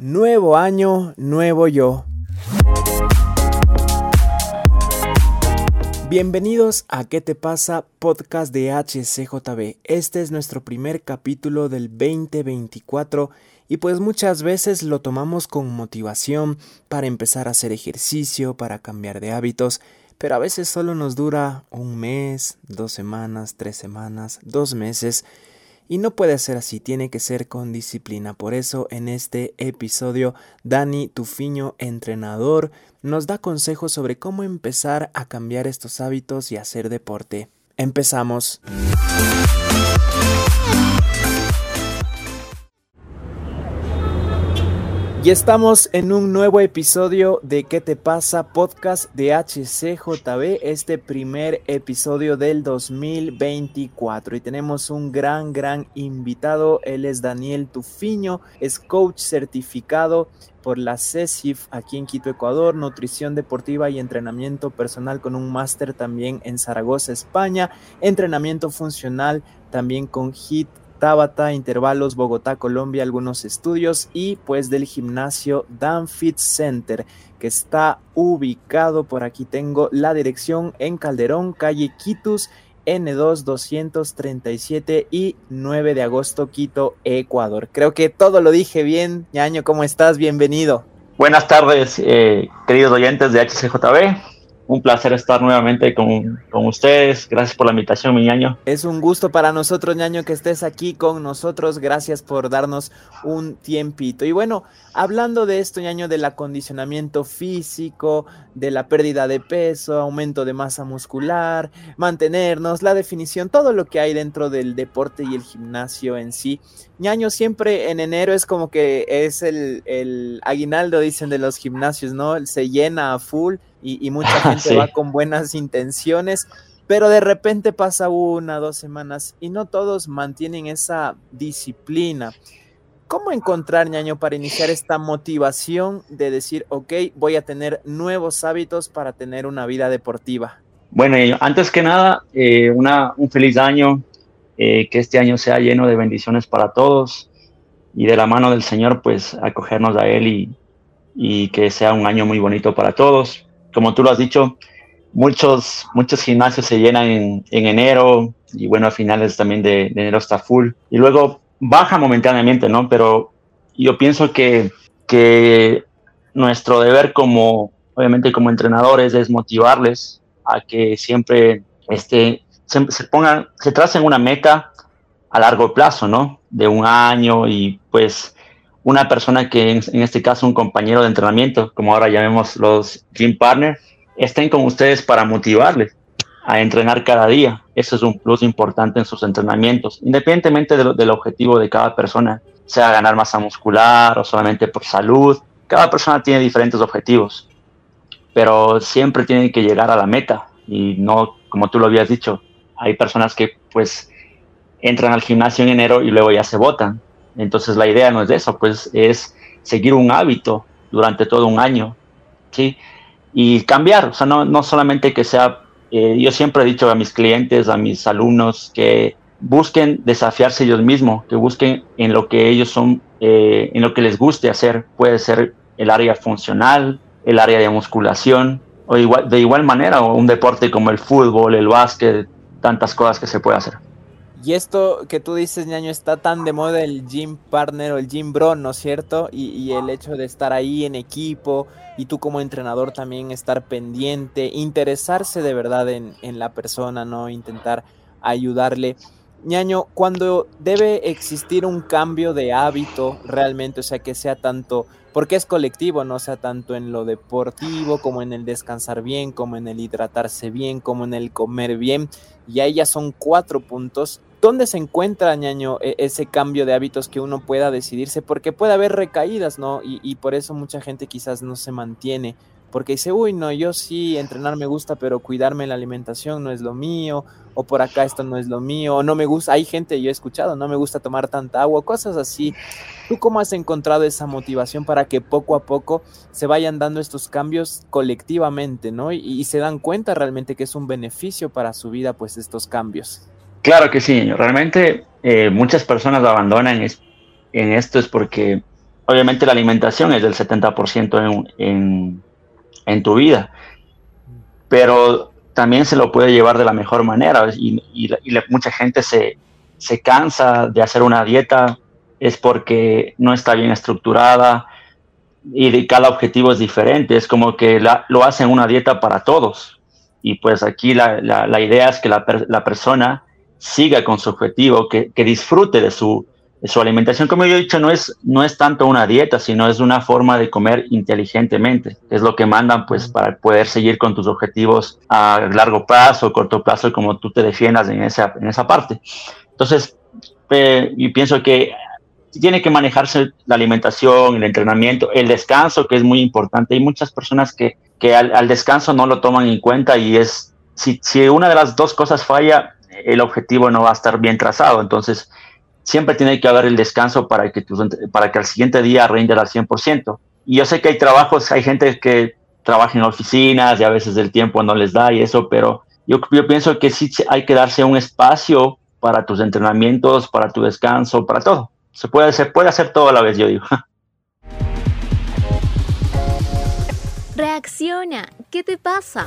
Nuevo año, nuevo yo. Bienvenidos a ¿Qué te pasa? Podcast de HCJB. Este es nuestro primer capítulo del 2024 y pues muchas veces lo tomamos con motivación para empezar a hacer ejercicio, para cambiar de hábitos, pero a veces solo nos dura un mes, dos semanas, tres semanas, dos meses y no puede ser así, tiene que ser con disciplina. Por eso en este episodio Dani Tufiño, entrenador, nos da consejos sobre cómo empezar a cambiar estos hábitos y hacer deporte. Empezamos. Y estamos en un nuevo episodio de ¿Qué te pasa? Podcast de HCJB, este primer episodio del 2024. Y tenemos un gran, gran invitado. Él es Daniel Tufiño, es coach certificado por la CESIF aquí en Quito, Ecuador, nutrición deportiva y entrenamiento personal con un máster también en Zaragoza, España, entrenamiento funcional también con HIT Tabata, Intervalos, Bogotá, Colombia, algunos estudios y pues del gimnasio Danfit Center que está ubicado por aquí tengo la dirección en Calderón, calle Quitus, N2 237 y 9 de agosto, Quito, Ecuador. Creo que todo lo dije bien. Ñaño, ¿cómo estás? Bienvenido. Buenas tardes, eh, queridos oyentes de HCJB un placer estar nuevamente con, ustedes. Gracias por la invitación, mi ñaño. Es un gusto para nosotros, ñaño, que estés aquí con nosotros. Gracias por darnos un tiempito. Y bueno, hablando de esto, ñaño, del acondicionamiento físico, de la pérdida de peso, aumento de masa muscular, mantenernos, la definición, todo lo que hay dentro del deporte y el gimnasio en sí. ñaño, siempre en enero es como que es el, el aguinaldo, dicen, de los gimnasios, ¿no? Se llena a full y, mucha gente va con buenas intenciones, pero de repente pasa una, dos semanas y no todos mantienen esa disciplina. ¿Cómo encontrar, ñaño, para iniciar esta motivación de decir, ok, voy a tener nuevos hábitos para tener una vida deportiva? Bueno, antes que nada, eh, una, un feliz año, eh, que este año sea lleno de bendiciones para todos y de la mano del Señor, pues acogernos a Él y, y que sea un año muy bonito para todos como tú lo has dicho, muchos, muchos gimnasios se llenan en, enero y bueno, a finales también de, enero está full. Y luego baja momentáneamente, ¿no? Pero yo pienso que, que nuestro deber como, obviamente como entrenadores, es motivarles a que siempre este, se, se pongan, se tracen una meta a largo plazo, ¿no? De un año y pues una persona que en, este caso un compañero de entrenamiento, como ahora llamemos los gym partner, estén con ustedes para motivarles a entrenar cada día. Eso es un plus importante en sus entrenamientos, independientemente del objetivo de cada persona, sea ganar masa muscular o solamente por salud. Cada persona tiene diferentes objetivos, pero siempre tienen que llegar a la meta y no, como tú lo habías dicho, hay personas que pues entran al gimnasio en enero y luego ya se votan entonces la idea no es eso, pues es seguir un hábito durante todo un año, ¿sí? Y cambiar, o sea, no, no solamente que sea, eh, yo siempre he dicho a mis clientes, a mis alumnos, que busquen desafiarse ellos mismos, que busquen en lo que ellos son, eh, en lo que les guste hacer, puede ser el área funcional, el área de musculación, o igual, de igual manera, un deporte como el fútbol, el básquet, tantas cosas que se puede hacer. Y esto que tú dices, ñaño, está tan de moda el gym partner o el gym bro, ¿no es cierto? Y, el hecho de estar ahí en equipo y tú como entrenador también estar pendiente, interesarse de verdad en, la persona, ¿no? Intentar ayudarle. ñaño, cuando debe existir un cambio de hábito realmente, o sea, que sea tanto, porque es colectivo, ¿no? Sea, tanto en lo deportivo como en el descansar bien, como en el hidratarse bien, como en el comer bien, y ahí ya son cuatro puntos ¿Dónde se encuentra, ñaño, e, ese cambio de hábitos que uno pueda decidirse? Porque puede haber recaídas, ¿no? Y, por eso mucha gente quizás no se mantiene. Porque dice, uy, no, yo sí, entrenar me gusta, pero cuidarme la alimentación no es lo mío, o por acá esto no es lo mío, o no me gusta, hay gente, yo he escuchado, no me gusta tomar tanta agua, cosas así. ¿Tú cómo has encontrado esa motivación para que poco a poco se vayan dando estos cambios colectivamente, ¿no? Y, y se dan cuenta realmente que es un beneficio para su vida, pues, estos cambios. Claro que sí, realmente eh, muchas personas abandonan en esto es porque obviamente la alimentación es del 70% en, tu vida, pero también se lo puede llevar de la mejor manera y, mucha gente se, se cansa de hacer una dieta es porque no está bien estructurada y cada objetivo es diferente. Es como que lo hacen una dieta para todos. Y pues aquí la, la, idea es que la, persona siga con su objetivo, que, que disfrute de su, su, alimentación. Como yo he dicho, no es, no es tanto una dieta, sino es una forma de comer inteligentemente. Es lo que mandan pues para poder seguir con tus objetivos a largo plazo, corto plazo, como tú te defiendas en esa, en esa parte. Entonces, eh, pienso que tiene que manejarse la alimentación, el entrenamiento, el descanso, que es muy importante. Hay muchas personas que, que al, descanso no lo toman en cuenta y es, si, si una de las dos cosas falla, el objetivo no va a estar bien trazado. Entonces, siempre tiene que haber el descanso para que, para que al siguiente día rinda al 100%. Y yo sé que hay trabajos, hay gente que trabaja en oficinas y a veces el tiempo no les da y eso, pero yo, yo pienso que sí hay que darse un espacio para tus entrenamientos, para tu descanso, para todo se puede, se puede hacer todo a la vez, yo digo. Reacciona, ¿qué te pasa?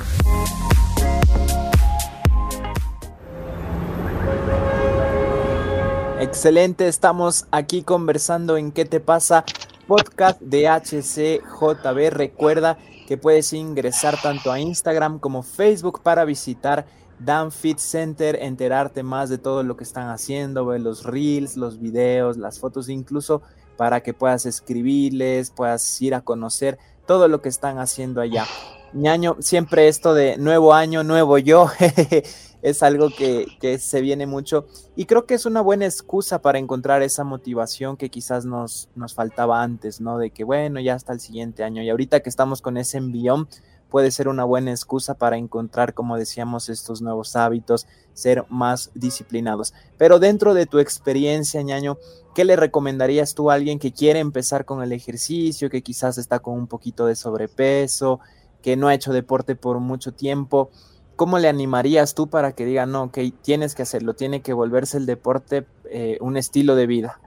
Excelente, estamos aquí conversando en ¿Qué te pasa? Podcast de HCJB. Recuerda que puedes ingresar tanto a Instagram como Facebook para visitar Dan Fit Center, enterarte más de todo lo que están haciendo, ver los reels, los videos, las fotos, incluso para que puedas escribirles, puedas ir a conocer todo lo que están haciendo allá. Ñaño, siempre esto de nuevo año, nuevo yo, es algo que, se viene mucho y creo que es una buena excusa para encontrar esa motivación que quizás nos, nos faltaba antes, ¿no? De que bueno, ya hasta el siguiente año y ahorita que estamos con ese envión, puede ser una buena excusa para encontrar, como decíamos, estos nuevos hábitos, ser más disciplinados. Pero dentro de tu experiencia, ñaño, ¿qué le recomendarías tú a alguien que quiere empezar con el ejercicio, que quizás está con un poquito de sobrepeso, que no ha hecho deporte por mucho tiempo? ¿Cómo le animarías tú para que diga, no, que tienes que hacerlo, tiene que volverse el deporte eh, un estilo de vida?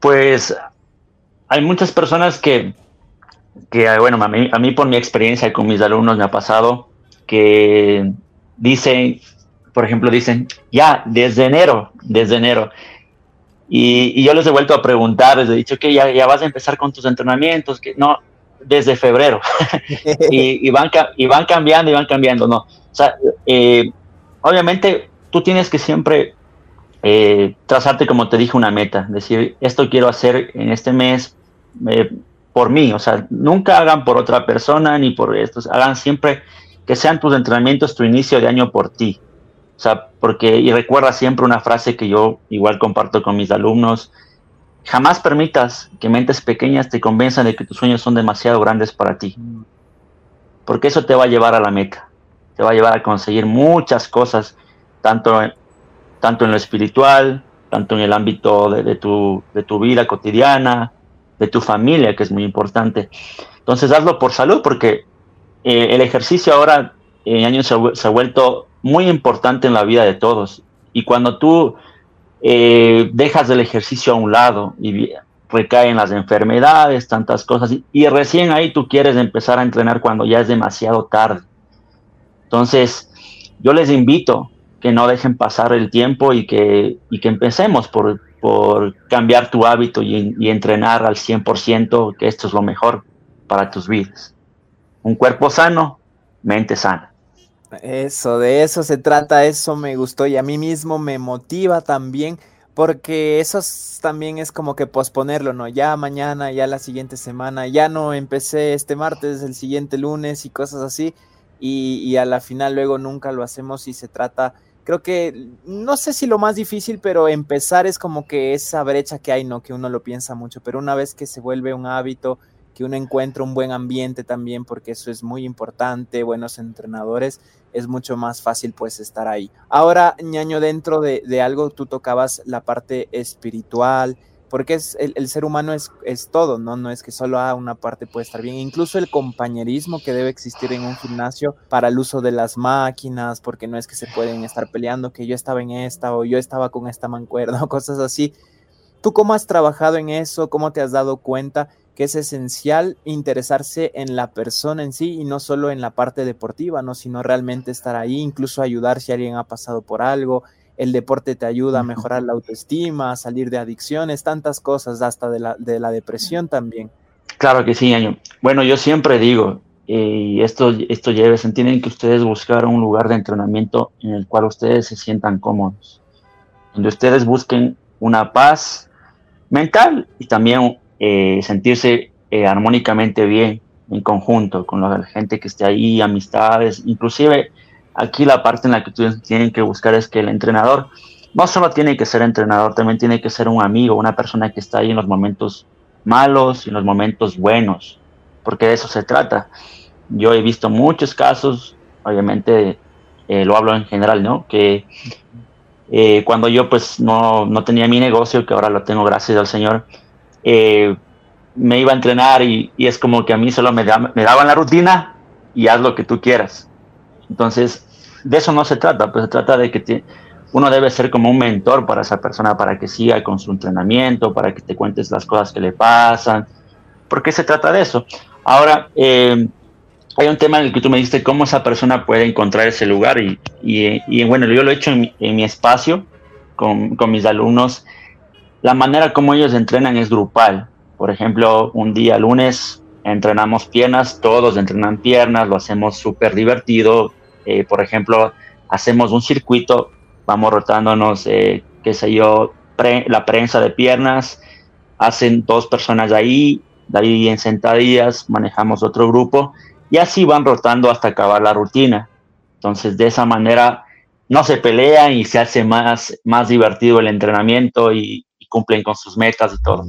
Pues hay muchas personas que que bueno, a mí, a mí por mi experiencia con mis alumnos me ha pasado que dicen, por ejemplo, dicen, ya, desde enero, desde enero. Y, yo les he vuelto a preguntar, les he dicho que ya vas a empezar con tus entrenamientos, que no, desde febrero. y, van, y van cambiando y van cambiando, ¿no? O sea, eh, obviamente tú tienes que siempre eh, trazarte, como te dije, una meta, decir, esto quiero hacer en este mes, eh, por mí, o sea, nunca hagan por otra persona ni por estos, hagan siempre que sean tus entrenamientos tu inicio de año por ti. O sea, porque, y recuerda siempre una frase que yo igual comparto con mis alumnos, jamás permitas que mentes pequeñas te convenzan de que tus sueños son demasiado grandes para ti. Porque eso te va a llevar a la meta, te va a llevar a conseguir muchas cosas, tanto, tanto en lo espiritual, tanto en el ámbito de, tu, de tu vida cotidiana, de tu familia, que es muy importante. Entonces hazlo por salud, porque eh, el ejercicio ahora en años se, ha vuelto muy importante en la vida de todos. Y cuando tú eh, dejas el ejercicio a un lado y recaen las enfermedades, tantas cosas, y, recién ahí tú quieres empezar a entrenar cuando ya es demasiado tarde. Entonces, yo les invito que no dejen pasar el tiempo y que, y que empecemos por, por cambiar tu hábito y, entrenar al 100%, que esto es lo mejor para tus vidas. Un cuerpo sano, mente sana. Eso, de eso se trata, eso me gustó y a mí mismo me motiva también, porque eso también es como que posponerlo, ¿no? Ya mañana, ya la siguiente semana, ya no empecé este martes, el siguiente lunes y cosas así, y, y a la final luego nunca lo hacemos y se trata creo que no sé si lo más difícil, pero empezar es como que esa brecha que hay, ¿no? Que uno lo piensa mucho, pero una vez que se vuelve un hábito, que uno encuentra un buen ambiente también, porque eso es muy importante, buenos entrenadores, es mucho más fácil pues estar ahí. Ahora, ñaño, dentro de, algo tú tocabas la parte espiritual, porque es, el, ser humano es, es, todo, ¿no? No es que solo a una parte puede estar bien, incluso el compañerismo que debe existir en un gimnasio para el uso de las máquinas, porque no es que se pueden estar peleando, que yo estaba en esta o yo estaba con esta mancuerna o cosas así. ¿Tú cómo has trabajado en eso? ¿Cómo te has dado cuenta que es esencial interesarse en la persona en sí y no solo en la parte deportiva, ¿no? sino realmente estar ahí, incluso ayudar si alguien ha pasado por algo? El deporte te ayuda a mejorar la autoestima, a salir de adicciones, tantas cosas, hasta de la, de la depresión también. Claro que sí, Año. Bueno, yo siempre digo, y esto, esto lleves, tienen que ustedes buscar un lugar de entrenamiento en el cual ustedes se sientan cómodos, donde ustedes busquen una paz, mental y también eh, sentirse eh, armónicamente bien en conjunto con la gente que esté ahí, amistades, inclusive aquí la parte en la que ustedes tienen que buscar es que el entrenador no solo tiene que ser entrenador, también tiene que ser un amigo, una persona que está ahí en los momentos malos y en los momentos buenos, porque de eso se trata. Yo he visto muchos casos, obviamente eh, lo hablo en general, ¿no? Que eh, cuando yo pues no, no, tenía mi negocio, que ahora lo tengo gracias al Señor, eh, me iba a entrenar y, y, es como que a mí solo me, daban la rutina y haz lo que tú quieras. Entonces, de eso no se trata, pues se trata de que uno debe ser como un mentor para esa persona, para que siga con su entrenamiento, para que te cuentes las cosas que le pasan, porque se trata de eso. Ahora, eh, hay un tema en el que tú me dijiste cómo esa persona puede encontrar ese lugar y, y, bueno, yo lo he hecho en mi, espacio con, mis alumnos. La manera como ellos entrenan es grupal. Por ejemplo, un día lunes entrenamos piernas, todos entrenan piernas, lo hacemos súper divertido. Eh, por ejemplo, hacemos un circuito, vamos rotándonos, eh, qué sé yo, la prensa de piernas, hacen dos personas ahí, de ahí en sentadillas manejamos otro grupo y así van rotando hasta acabar la rutina. Entonces, de esa manera no se pelean y se hace más, más divertido el entrenamiento y, y cumplen con sus metas y todo.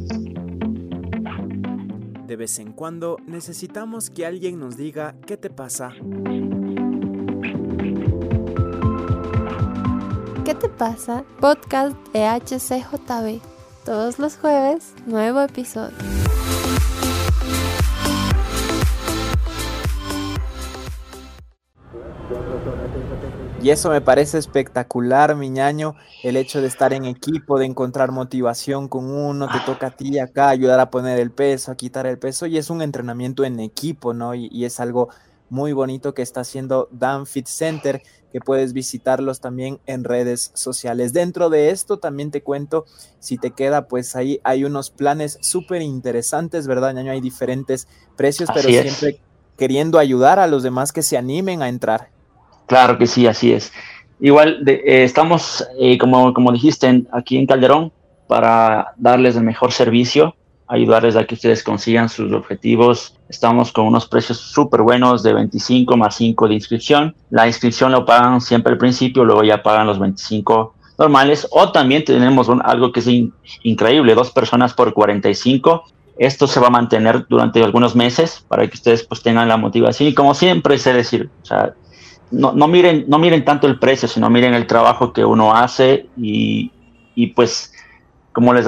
De vez en cuando necesitamos que alguien nos diga qué te pasa. ¿Qué te pasa? Podcast de HCJB. Todos los jueves, nuevo episodio. Y eso me parece espectacular, mi ñaño, el hecho de estar en equipo, de encontrar motivación con uno, te toca a ti acá ayudar a poner el peso, a quitar el peso, y es un entrenamiento en equipo, ¿no? Y, es algo muy bonito que está haciendo Dan Fit Center, que puedes visitarlos también en redes sociales. Dentro de esto también te cuento, si te queda, pues ahí hay unos planes súper interesantes, ¿verdad, ñaño? Hay diferentes precios, pero siempre queriendo ayudar a los demás que se animen a entrar. Claro que sí, así es. Igual eh, estamos, eh, como, como dijiste, aquí en Calderón para darles el mejor servicio, ayudarles a que ustedes consigan sus objetivos. Estamos con unos precios súper buenos de 25 más 5 de inscripción. La inscripción lo pagan siempre al principio, luego ya pagan los 25 normales. O también tenemos algo que es increíble, dos personas por 45. Esto se va a mantener durante algunos meses para que ustedes pues tengan la motivación. Y como siempre sé decir, o sea, no, no, miren, no miren tanto el precio, sino miren el trabajo que uno hace y, y pues, como les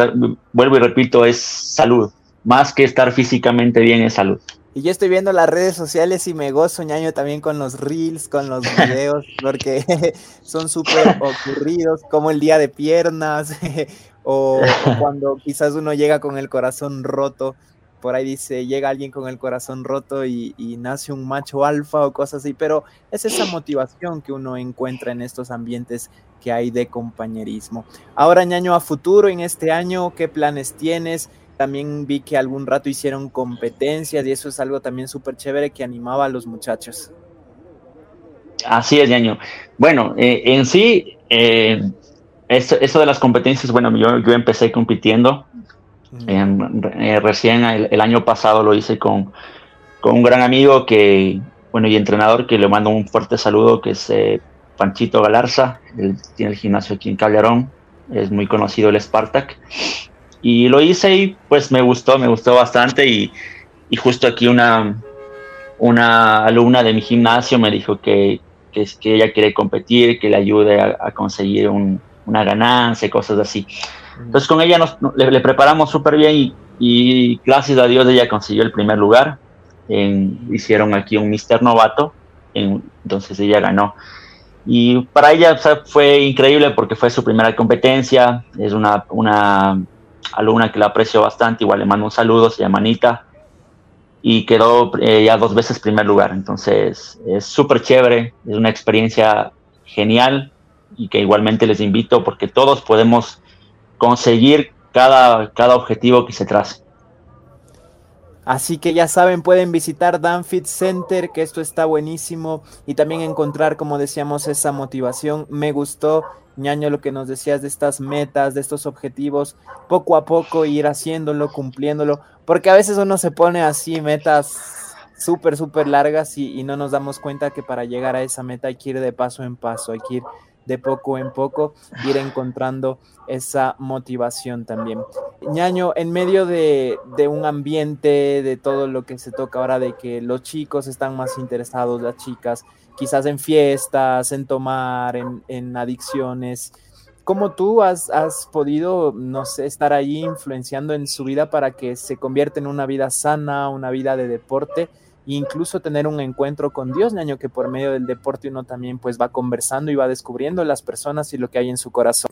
vuelvo y repito, es salud. Más que estar físicamente bien es salud. Y yo estoy viendo las redes sociales y me gozo ñaño también con los reels, con los videos, porque son súper ocurridos, como el día de piernas, o, o, cuando quizás uno llega con el corazón roto por ahí dice, llega alguien con el corazón roto y, nace un macho alfa o cosas así, pero es esa motivación que uno encuentra en estos ambientes que hay de compañerismo. Ahora, ñaño, a futuro, en este año, ¿qué planes tienes? También vi que algún rato hicieron competencias y eso es algo también súper chévere que animaba a los muchachos. Así es, ñaño. Bueno, eh, en sí, eh, eso, de las competencias, bueno, yo, yo empecé compitiendo eh, recién el, año pasado lo hice con, con, un gran amigo que, bueno, y entrenador que le mando un fuerte saludo, que es eh, Panchito Galarza, él tiene el gimnasio aquí en Calderón, es muy conocido el Spartak. Y lo hice y pues me gustó, me gustó bastante y, y justo aquí una, una alumna de mi gimnasio me dijo que, que, ella quiere competir, que le ayude a, conseguir un, una ganancia, cosas así. Entonces con ella nos, le, preparamos súper bien y, gracias a Dios ella consiguió el primer lugar. hicieron aquí un Mister Novato, entonces ella ganó. Y para ella fue increíble porque fue su primera competencia, es una, una alumna que la aprecio bastante, igual le mando un saludo, se llama Anita, y quedó eh, ya dos veces primer lugar. Entonces es súper chévere, es una experiencia genial y que igualmente les invito porque todos podemos conseguir cada, cada objetivo que se trace. Así que ya saben, pueden visitar Danfit Center, que esto está buenísimo, y también encontrar, como decíamos, esa motivación. Me gustó, ñaño, lo que nos decías de estas metas, de estos objetivos, poco a poco ir haciéndolo, cumpliéndolo, porque a veces uno se pone así metas súper, súper largas y, y no nos damos cuenta que para llegar a esa meta hay que ir de paso en paso, hay que ir de poco en poco ir encontrando esa motivación también. Ñaño, en medio de, un ambiente, de todo lo que se toca ahora, de que los chicos están más interesados, las chicas, quizás en fiestas, en tomar, en, adicciones, ¿cómo tú has, has, podido, no sé, estar ahí influenciando en su vida para que se convierta en una vida sana, una vida de deporte? Incluso tener un encuentro con Dios, año que por medio del deporte uno también pues va conversando y va descubriendo las personas y lo que hay en su corazón.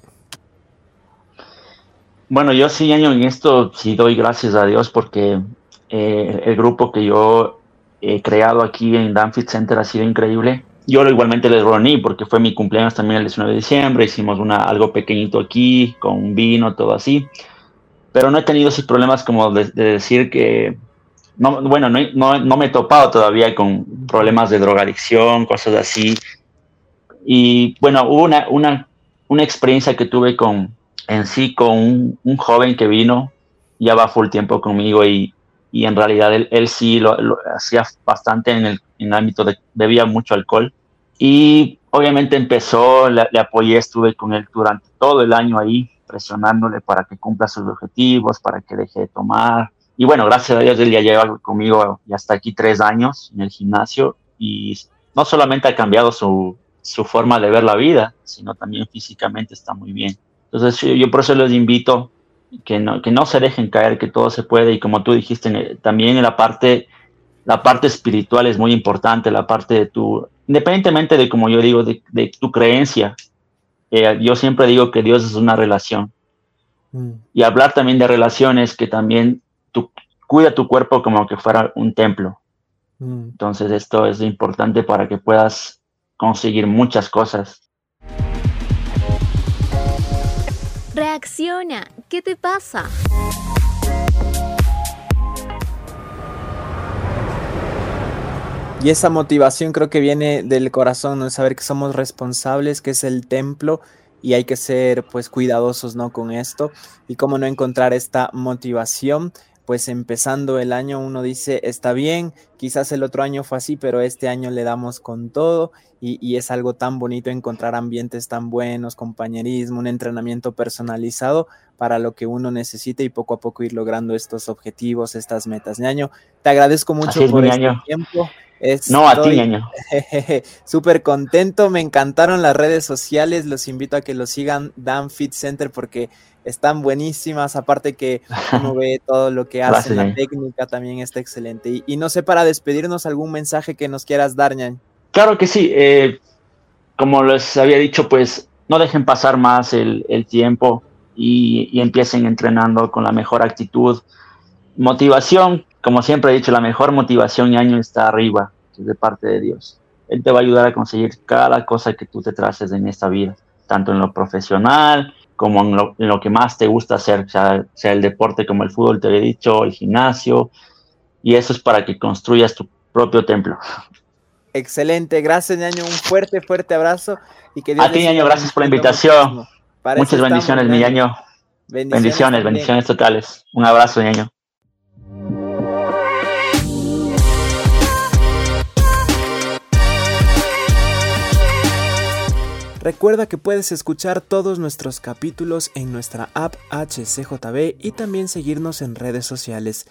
Bueno, yo sí, año en esto sí doy gracias a Dios porque eh, el grupo que yo he creado aquí en Danfit Center ha sido increíble. Yo igualmente les reuní porque fue mi cumpleaños también el 19 de diciembre, hicimos una, algo pequeñito aquí, con vino, todo así. Pero no he tenido esos problemas como de decir que no, bueno, no, me he topado todavía con problemas de drogadicción, cosas así. Y bueno, hubo una, experiencia que tuve con, en sí con un, joven que vino, ya va full tiempo conmigo y, en realidad él, sí lo, hacía bastante en el, en el ámbito de, bebía mucho alcohol. Y obviamente empezó, le, le apoyé, estuve con él durante todo el año ahí, presionándole para que cumpla sus objetivos, para que deje de tomar, y bueno, gracias a Dios él ya lleva conmigo ya hasta aquí tres años en el gimnasio y no solamente ha cambiado su, su forma de ver la vida, sino también físicamente está muy bien. Entonces yo por eso les invito que no, que no se dejen caer, que todo se puede y como tú dijiste, también en la parte, la parte espiritual es muy importante, la parte de tu, independientemente de como yo digo, de, de tu creencia, eh, yo siempre digo que Dios es una relación. Mm. Y hablar también de relaciones que también cuida tu cuerpo como que fuera un templo. Mm. Entonces esto es importante para que puedas conseguir muchas cosas. Reacciona, ¿qué te pasa? Y esa motivación creo que viene del corazón, ¿no? saber que somos responsables, que es el templo y hay que ser pues cuidadosos, ¿no? Con esto y cómo no encontrar esta motivación pues empezando el año uno dice, está bien, quizás el otro año fue así, pero este año le damos con todo y, es algo tan bonito encontrar ambientes tan buenos, compañerismo, un entrenamiento personalizado para lo que uno necesita y poco a poco ir logrando estos objetivos, estas metas. Ñaño, te agradezco mucho por este tiempo. no, a ti, Ñaño. Súper contento, me encantaron las redes sociales, los invito a que lo sigan, Dan Fit Center, porque están buenísimas, aparte que uno ve todo lo que hace, la técnica también está excelente. Y, no sé, para despedirnos, algún mensaje que nos quieras dar, Ñañ. Claro que sí, eh, como les había dicho, pues no dejen pasar más el, tiempo y, empiecen entrenando con la mejor actitud. Motivación, como siempre he dicho, la mejor motivación y año está arriba, es de parte de Dios. Él te va a ayudar a conseguir cada cosa que tú te traces en esta vida, tanto en lo profesional, como en lo, que más te gusta hacer, sea, sea, el deporte como el fútbol, te he dicho, el gimnasio, y eso es para que construyas tu propio templo. Excelente, gracias Ñaño, un fuerte, fuerte abrazo. Y que A ti Ñaño, gracias por la invitación. Muchas bendiciones, mi Ñaño. Bendiciones, bendiciones, bendiciones totales. Un abrazo, Ñaño. Recuerda que puedes escuchar todos nuestros capítulos en nuestra app HCJB y también seguirnos en redes sociales.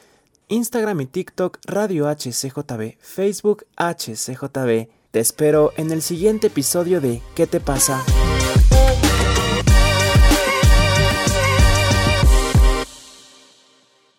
Instagram y TikTok Radio HCJB, Facebook HCJB. Te espero en el siguiente episodio de ¿Qué te pasa?